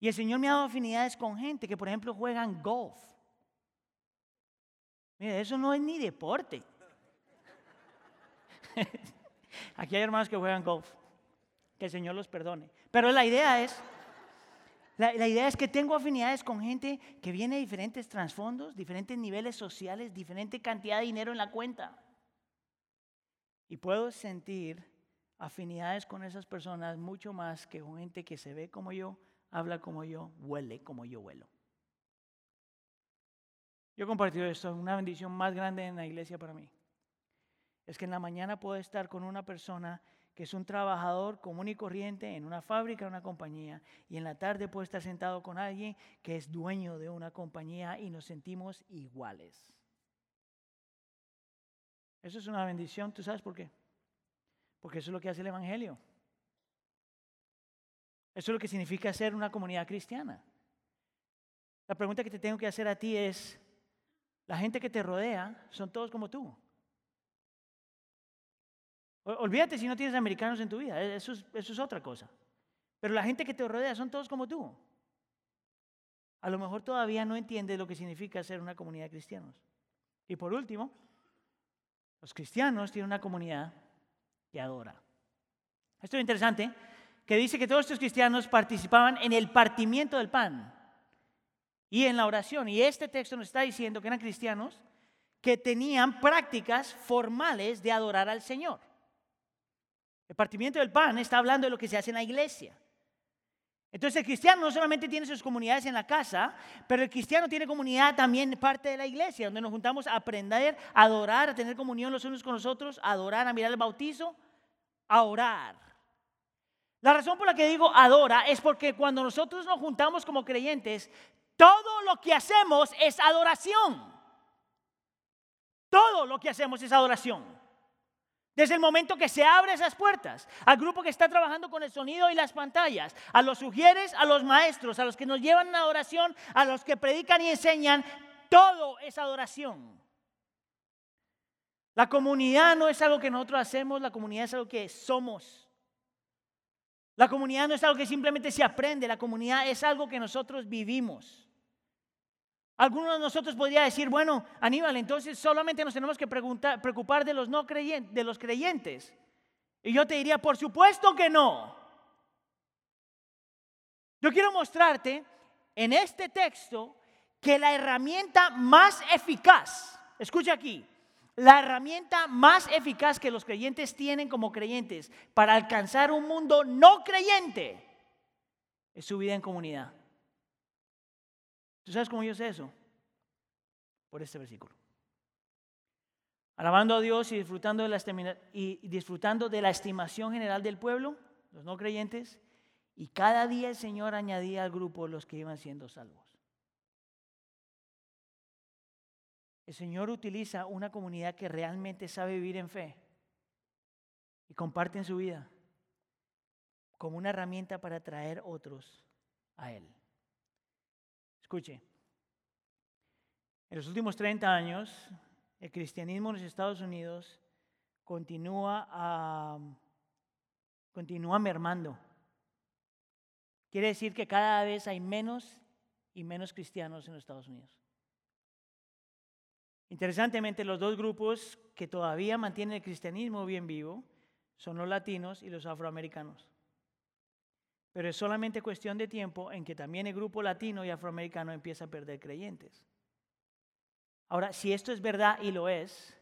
Y el Señor me ha dado afinidades con gente que, por ejemplo, juegan golf. Mire, eso no es ni deporte. (laughs) Aquí hay hermanos que juegan golf. Que el Señor los perdone. Pero la idea es la, idea es que tengo afinidades con gente que viene de diferentes trasfondos, diferentes niveles sociales, diferente cantidad de dinero en la cuenta. Y puedo sentir afinidades con esas personas mucho más que con gente que se ve como yo, habla como yo, huele como yo huelo. Yo he compartido esto, una bendición más grande en la iglesia para mí. Es que en la mañana puedo estar con una persona que es un trabajador común y corriente en una fábrica, en una compañía, y en la tarde puede estar sentado con alguien que es dueño de una compañía y nos sentimos iguales. Eso es una bendición, ¿tú sabes por qué? Porque eso es lo que hace el Evangelio. Eso es lo que significa ser una comunidad cristiana. La pregunta que te tengo que hacer a ti es, ¿la gente que te rodea son todos como tú? Olvídate si no tienes americanos en tu vida, e-, eso es, otra cosa. Pero la gente que te rodea son todos como tú. A lo mejor todavía no entiendes lo que significa ser una comunidad de cristianos. Y por último, los cristianos tienen una comunidad que adora. Esto es interesante, que dice que todos estos cristianos participaban en el partimiento del pan y en la oración. Y este texto nos está diciendo que eran cristianos que tenían prácticas formales de adorar al Señor. El partimiento del pan está hablando de lo que se hace en la iglesia. Entonces el cristiano no solamente tiene sus comunidades en la casa, pero el cristiano tiene comunidad también parte de la iglesia, donde nos juntamos a aprender, a adorar, a tener comunión los unos con los otros, a adorar, a mirar el bautizo, a orar. La razón por la que digo adora es porque cuando nosotros nos juntamos como creyentes, todo lo que hacemos es adoración. Todo lo que hacemos es adoración. Desde el momento que se abren esas puertas, al grupo que está trabajando con el sonido y las pantallas, a los sugieres, a los maestros, a los que nos llevan a la oración, a los que predican y enseñan, todo es adoración. La comunidad no es algo que nosotros hacemos, la comunidad es algo que somos. La comunidad no es algo que simplemente se aprende, la comunidad es algo que nosotros vivimos. Algunos de nosotros podría decir, bueno, Aníbal, entonces solamente nos tenemos que preocupar de los no creyentes, de los creyentes. Y yo te diría, por supuesto que no. Yo quiero mostrarte en este texto que la herramienta más eficaz, escucha aquí, la herramienta más eficaz que los creyentes tienen como creyentes para alcanzar un mundo no creyente es su vida en comunidad. ¿Tú sabes cómo yo sé eso? Por este versículo. Alabando a Dios y disfrutando de la, disfrutando de la estimación general del pueblo, los no creyentes, y cada día el Señor añadía al grupo los que iban siendo salvos. El Señor utiliza una comunidad que realmente sabe vivir en fe y comparten su vida como una herramienta para atraer otros a Él. Escuche, en los últimos 30 años, el cristianismo en los Estados Unidos continúa, continúa mermando. Quiere decir que cada vez hay menos y menos cristianos en los Estados Unidos. Interesantemente, los dos grupos que todavía mantienen el cristianismo bien vivo son los latinos y los afroamericanos. Pero es solamente cuestión de tiempo en que también el grupo latino y afroamericano empieza a perder creyentes. Ahora, si esto es verdad y lo es,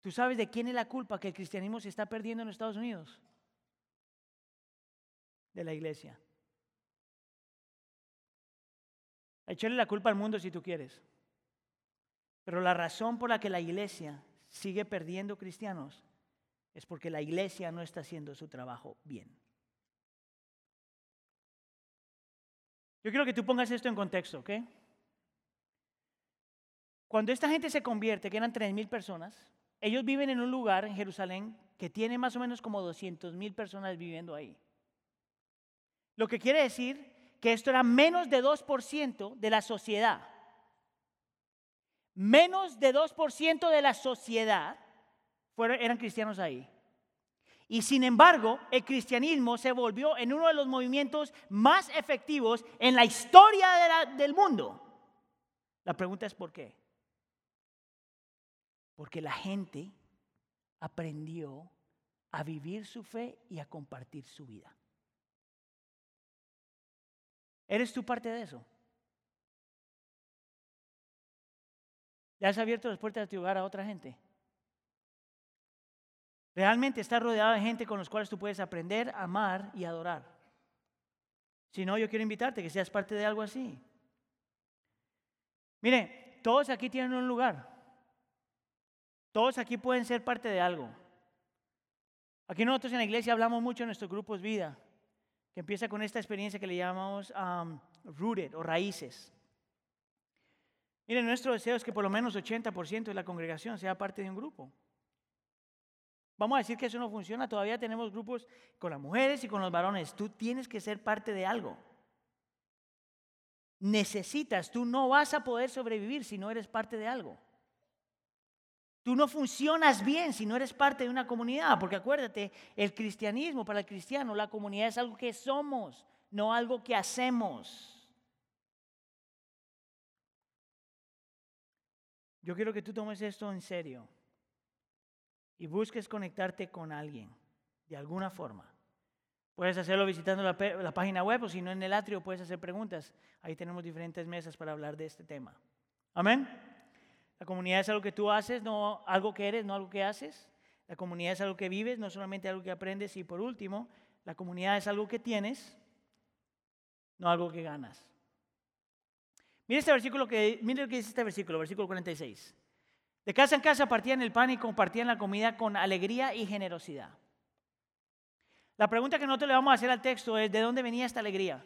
¿tú sabes de quién es la culpa que el cristianismo se está perdiendo en Estados Unidos? De la iglesia. Echarle la culpa al mundo si tú quieres. Pero la razón por la que la iglesia sigue perdiendo cristianos es porque la iglesia no está haciendo su trabajo bien. Yo quiero que tú pongas esto en contexto, ¿ok? Cuando esta gente se convierte, que eran 3.000 personas, ellos viven en un lugar en Jerusalén que tiene más o menos como 200.000 personas viviendo ahí. Lo que quiere decir que esto era menos de 2% de la sociedad. Menos de 2% de la sociedad fueron, eran cristianos ahí. Y sin embargo, el cristianismo se volvió en uno de los movimientos más efectivos en la historia del mundo. La pregunta es ¿por qué? Porque la gente aprendió a vivir su fe y a compartir su vida. ¿Eres tú parte de eso? ¿Ya has abierto las puertas de tu hogar a otra gente? Realmente estás rodeado de gente con los cuales tú puedes aprender, amar y adorar. Si no, yo quiero invitarte que seas parte de algo así. Mire, todos aquí tienen un lugar. Todos aquí pueden ser parte de algo. Aquí nosotros en la iglesia hablamos mucho en nuestros grupos vida, que empieza con esta experiencia que le llamamos um, rooted o raíces. Miren, nuestro deseo es que por lo menos 80% de la congregación sea parte de un grupo. Vamos a decir que eso no funciona, todavía tenemos grupos con las mujeres y con los varones. Tú tienes que ser parte de algo. Necesitas, tú no vas a poder sobrevivir si no eres parte de algo. Tú no funcionas bien si no eres parte de una comunidad, porque acuérdate, el cristianismo para el cristiano, la comunidad es algo que somos, no algo que hacemos. Yo quiero que tú tomes esto en serio y busques conectarte con alguien, de alguna forma. Puedes hacerlo visitando la, página web o si no en el atrio puedes hacer preguntas. Ahí tenemos diferentes mesas para hablar de este tema. Amén. La comunidad es algo que tú haces, no algo que eres, no algo que haces. La comunidad es algo que vives, no solamente algo que aprendes. Y por último, la comunidad es algo que tienes, no algo que ganas. Mira este versículo que, mire lo que dice este versículo, versículo 46. De casa en casa partían el pan y compartían la comida con alegría y generosidad. La pregunta que nosotros le vamos a hacer al texto es, ¿de dónde venía esta alegría?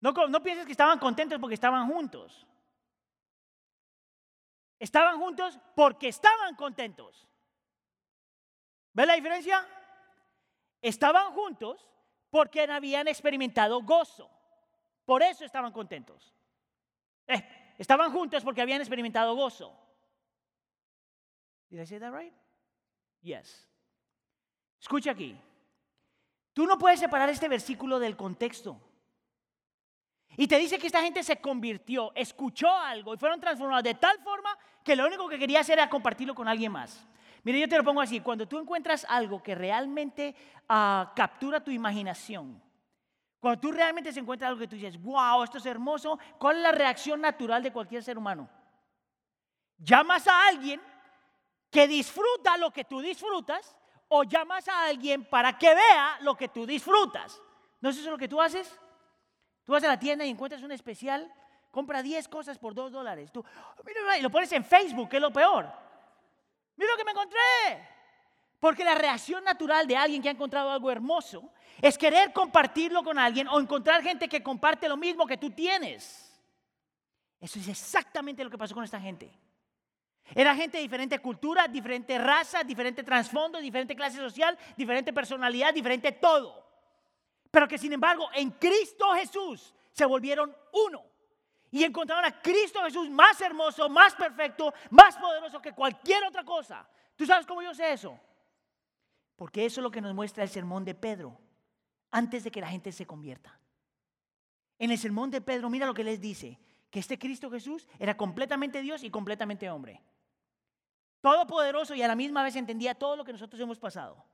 No, pienses que estaban contentos porque estaban juntos. Estaban juntos porque estaban contentos. ¿Ves la diferencia? Estaban juntos porque habían experimentado gozo. Por eso estaban contentos. Eh, estaban juntos porque habían experimentado gozo. Did I say that right? Yes. Escucha aquí. Tú no puedes separar este versículo del contexto. Y te dice que esta gente se convirtió, escuchó algo y fueron transformados de tal forma que lo único que quería hacer era compartirlo con alguien más. Mire, yo te lo pongo así, cuando tú encuentras algo que realmente ah, captura tu imaginación, cuando tú realmente se encuentra algo que tú dices, wow, esto es hermoso, ¿cuál es la reacción natural de cualquier ser humano? Llamas a alguien que disfruta lo que tú disfrutas o llamas a alguien para que vea lo que tú disfrutas. ¿No es eso lo que tú haces? Tú vas a la tienda y encuentras un especial, compra 10 cosas por 2 dólares. Tú, mira, y lo pones en Facebook, que es lo peor. Mira lo que me encontré. Porque la reacción natural de alguien que ha encontrado algo hermoso es querer compartirlo con alguien o encontrar gente que comparte lo mismo que tú tienes. Eso es exactamente lo que pasó con esta gente. Era gente de diferente cultura, diferente raza, diferente trasfondo, diferente clase social, diferente personalidad, diferente todo. Pero que sin embargo en Cristo Jesús se volvieron uno. Y encontraron a Cristo Jesús más hermoso, más perfecto, más poderoso que cualquier otra cosa. ¿Tú sabes cómo yo sé eso? Porque eso es lo que nos muestra el sermón de Pedro antes de que la gente se convierta. En el sermón de Pedro, mira lo que les dice, que este Cristo Jesús era completamente Dios y completamente hombre. Todopoderoso y a la misma vez entendía todo lo que nosotros hemos pasado.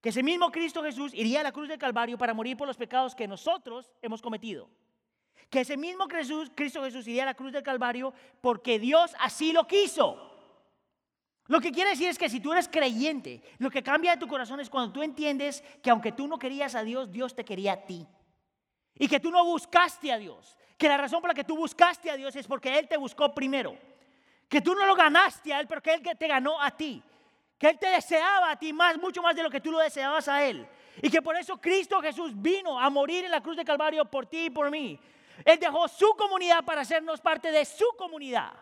Que ese mismo Cristo Jesús iría a la cruz del Calvario para morir por los pecados que nosotros hemos cometido. Que ese mismo Cristo Jesús iría a la cruz del Calvario porque Dios así lo quiso. Lo que quiere decir es que si tú eres creyente, lo que cambia de tu corazón es cuando tú entiendes que aunque tú no querías a Dios, Dios te quería a ti. Y que tú no buscaste a Dios. Que la razón por la que tú buscaste a Dios es porque Él te buscó primero. Que tú no lo ganaste a Él, pero que Él te ganó a ti. Que Él te deseaba a ti más, mucho más de lo que tú lo deseabas a Él. Y que por eso Cristo Jesús vino a morir en la cruz de Calvario por ti y por mí. Él dejó su comunidad para hacernos parte de su comunidad.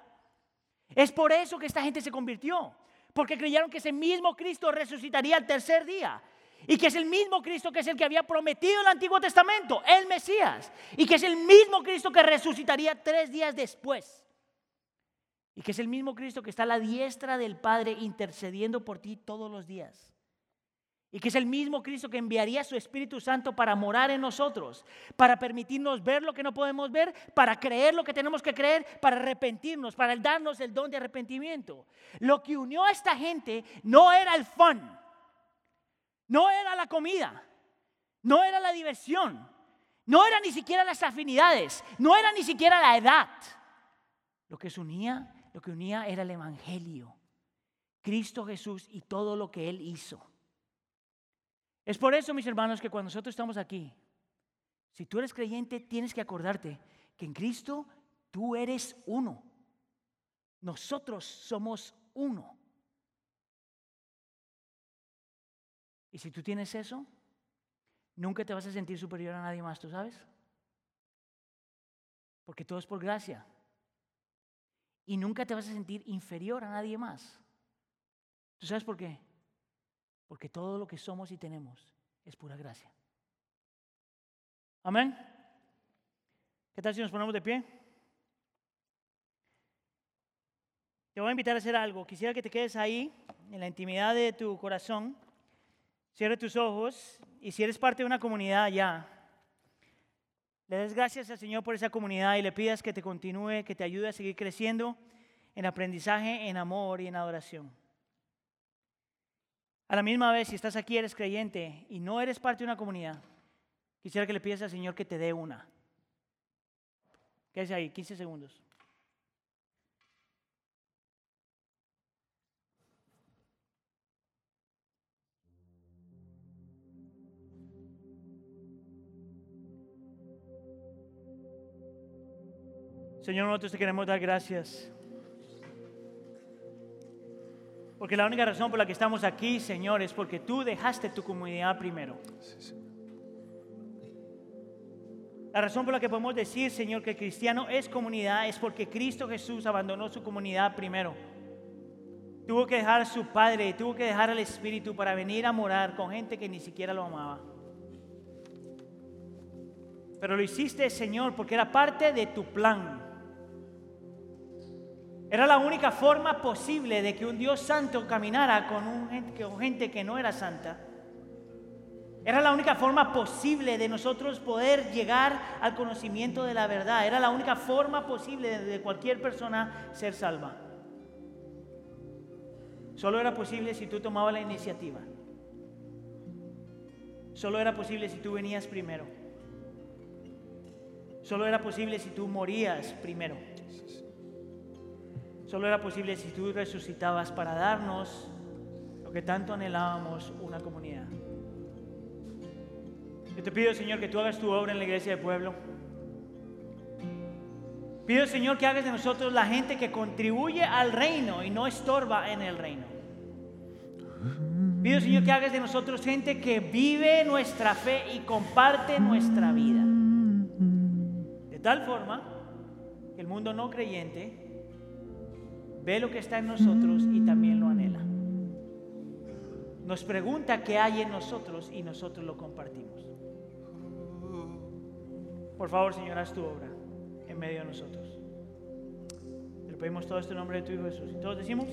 Es por eso que esta gente se convirtió, porque creyeron que ese mismo Cristo resucitaría el tercer día. Y que es el mismo Cristo que es el que había prometido el Antiguo Testamento, el Mesías. Y que es el mismo Cristo que resucitaría tres días después. Y que es el mismo Cristo que está a la diestra del Padre intercediendo por ti todos los días. Y que es el mismo Cristo que enviaría su Espíritu Santo para morar en nosotros, para permitirnos ver lo que no podemos ver, para creer lo que tenemos que creer, para arrepentirnos, para darnos el don de arrepentimiento. Lo que unió a esta gente no era el fun, no era la comida, no era la diversión, no era ni siquiera las afinidades, no era ni siquiera la edad. Lo que unía, lo que unía era el Evangelio, Cristo Jesús y todo lo que Él hizo. Es por eso, mis hermanos, que cuando nosotros estamos aquí, si tú eres creyente, tienes que acordarte que en Cristo tú eres uno. Nosotros somos uno. Y si tú tienes eso, nunca te vas a sentir superior a nadie más, ¿tú sabes? Porque todo es por gracia. Y nunca te vas a sentir inferior a nadie más. ¿Tú sabes por qué? Porque todo lo que somos y tenemos es pura gracia. Amén. ¿Qué tal si nos ponemos de pie? Te voy a invitar a hacer algo. Quisiera que te quedes ahí, en la intimidad de tu corazón. Cierre tus ojos y si eres parte de una comunidad ya, le des gracias al Señor por esa comunidad y le pidas que te continúe, que te ayude a seguir creciendo en aprendizaje, en amor y en adoración. A la misma vez, si estás aquí, eres creyente y no eres parte de una comunidad, quisiera que le pidas al Señor que te dé una. Quédese ahí, 15 segundos. Señor, nosotros te queremos dar gracias. Porque la única razón por la que estamos aquí, Señor, es porque tú dejaste tu comunidad primero. La razón por la que podemos decir, Señor, que el cristiano es comunidad es porque Cristo Jesús abandonó su comunidad primero. Tuvo que dejar a su Padre, tuvo que dejar al Espíritu para venir a morar con gente que ni siquiera lo amaba. Pero lo hiciste, Señor, porque era parte de tu plan. Era la única forma posible de que un Dios santo caminara con, gente que no era santa. Era la única forma posible de nosotros poder llegar al conocimiento de la verdad. Era la única forma posible de cualquier persona ser salva. Solo era posible si tú tomabas la iniciativa. Solo era posible si tú venías primero. Solo era posible si tú morías primero. Solo era posible si tú resucitabas para darnos lo que tanto anhelábamos, una comunidad. Yo te pido, Señor, que tú hagas tu obra en la iglesia del pueblo. Pido, Señor, que hagas de nosotros la gente que contribuye al reino y no estorba en el reino. Pido, Señor, que hagas de nosotros gente que vive nuestra fe y comparte nuestra vida. De tal forma que el mundo no creyente ve lo que está en nosotros y también lo anhela. Nos pregunta qué hay en nosotros y nosotros lo compartimos. Por favor, Señor, haz tu obra en medio de nosotros. Lo pedimos todo este nombre de tu Hijo Jesús. Y todos decimos.